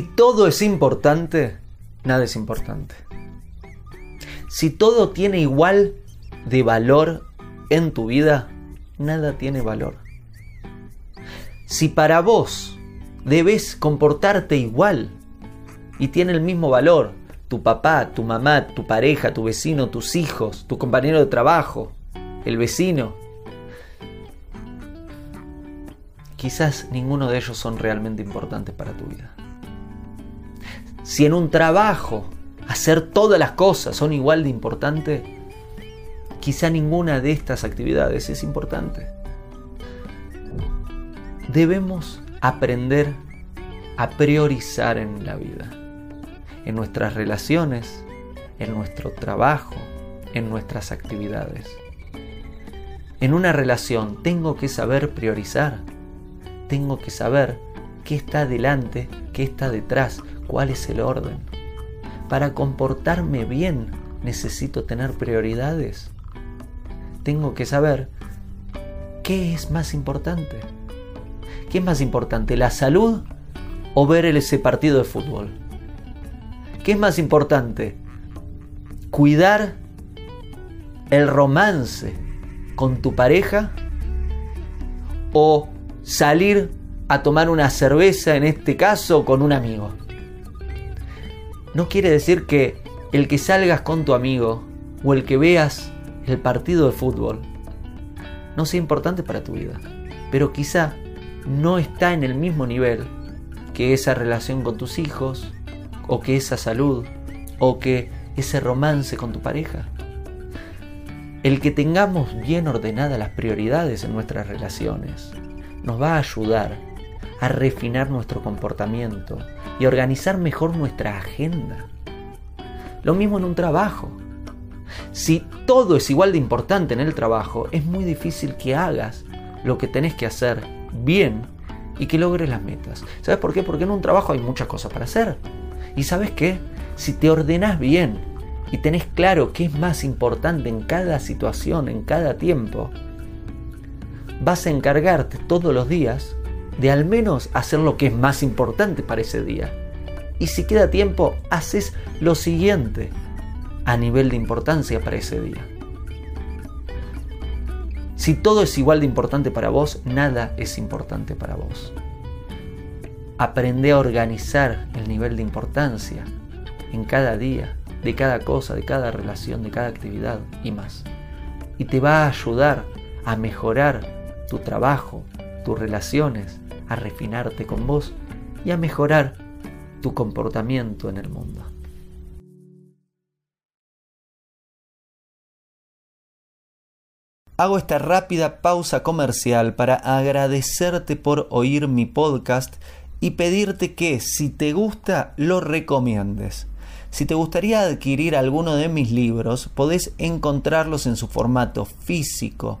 todo es importante, nada es importante. Si todo tiene igual de valor en tu vida, nada tiene valor. Si para vos debes comportarte igual y tiene el mismo valor tu papá, tu mamá, tu pareja, tu vecino, tus hijos, tu compañero de trabajo, el vecino, quizás ninguno de ellos son realmente importantes para tu vida. Si en un trabajo hacer todas las cosas son igual de importantes, quizá ninguna de estas actividades es importante. Debemos aprender a priorizar en la vida, en nuestras relaciones, en nuestro trabajo, en nuestras actividades. En una relación tengo que saber priorizar, tengo que saber qué está delante, qué está detrás, cuál es el orden. Para comportarme bien necesito tener prioridades tengo que saber qué es más importante. ¿Qué es más importante, la salud o ver ese partido de fútbol? ¿Qué es más importante, cuidar el romance con tu pareja o salir a tomar una cerveza, en este caso, con un amigo? No quiere decir que el que salgas con tu amigo o el que veas el partido de fútbol no sea importante para tu vida, pero quizá no está en el mismo nivel que esa relación con tus hijos, o que esa salud, o que ese romance con tu pareja. El que tengamos bien ordenadas las prioridades en nuestras relaciones nos va a ayudar a refinar nuestro comportamiento y organizar mejor nuestra agenda. Lo mismo en un trabajo. Si todo es igual de importante en el trabajo, es muy difícil que hagas lo que tenés que hacer bien y que logres las metas. ¿Sabes por qué? Porque en un trabajo hay muchas cosas para hacer. Y sabes qué? Si te ordenás bien y tenés claro qué es más importante en cada situación, en cada tiempo, vas a encargarte todos los días de al menos hacer lo que es más importante para ese día. Y si queda tiempo, haces lo siguiente a nivel de importancia para ese día. Si todo es igual de importante para vos, nada es importante para vos. Aprende a organizar el nivel de importancia en cada día, de cada cosa, de cada relación, de cada actividad y más. Y te va a ayudar a mejorar tu trabajo, tus relaciones, a refinarte con vos y a mejorar tu comportamiento en el mundo. Hago esta rápida pausa comercial para agradecerte por oír mi podcast y pedirte que si te gusta lo recomiendes. Si te gustaría adquirir alguno de mis libros, podés encontrarlos en su formato físico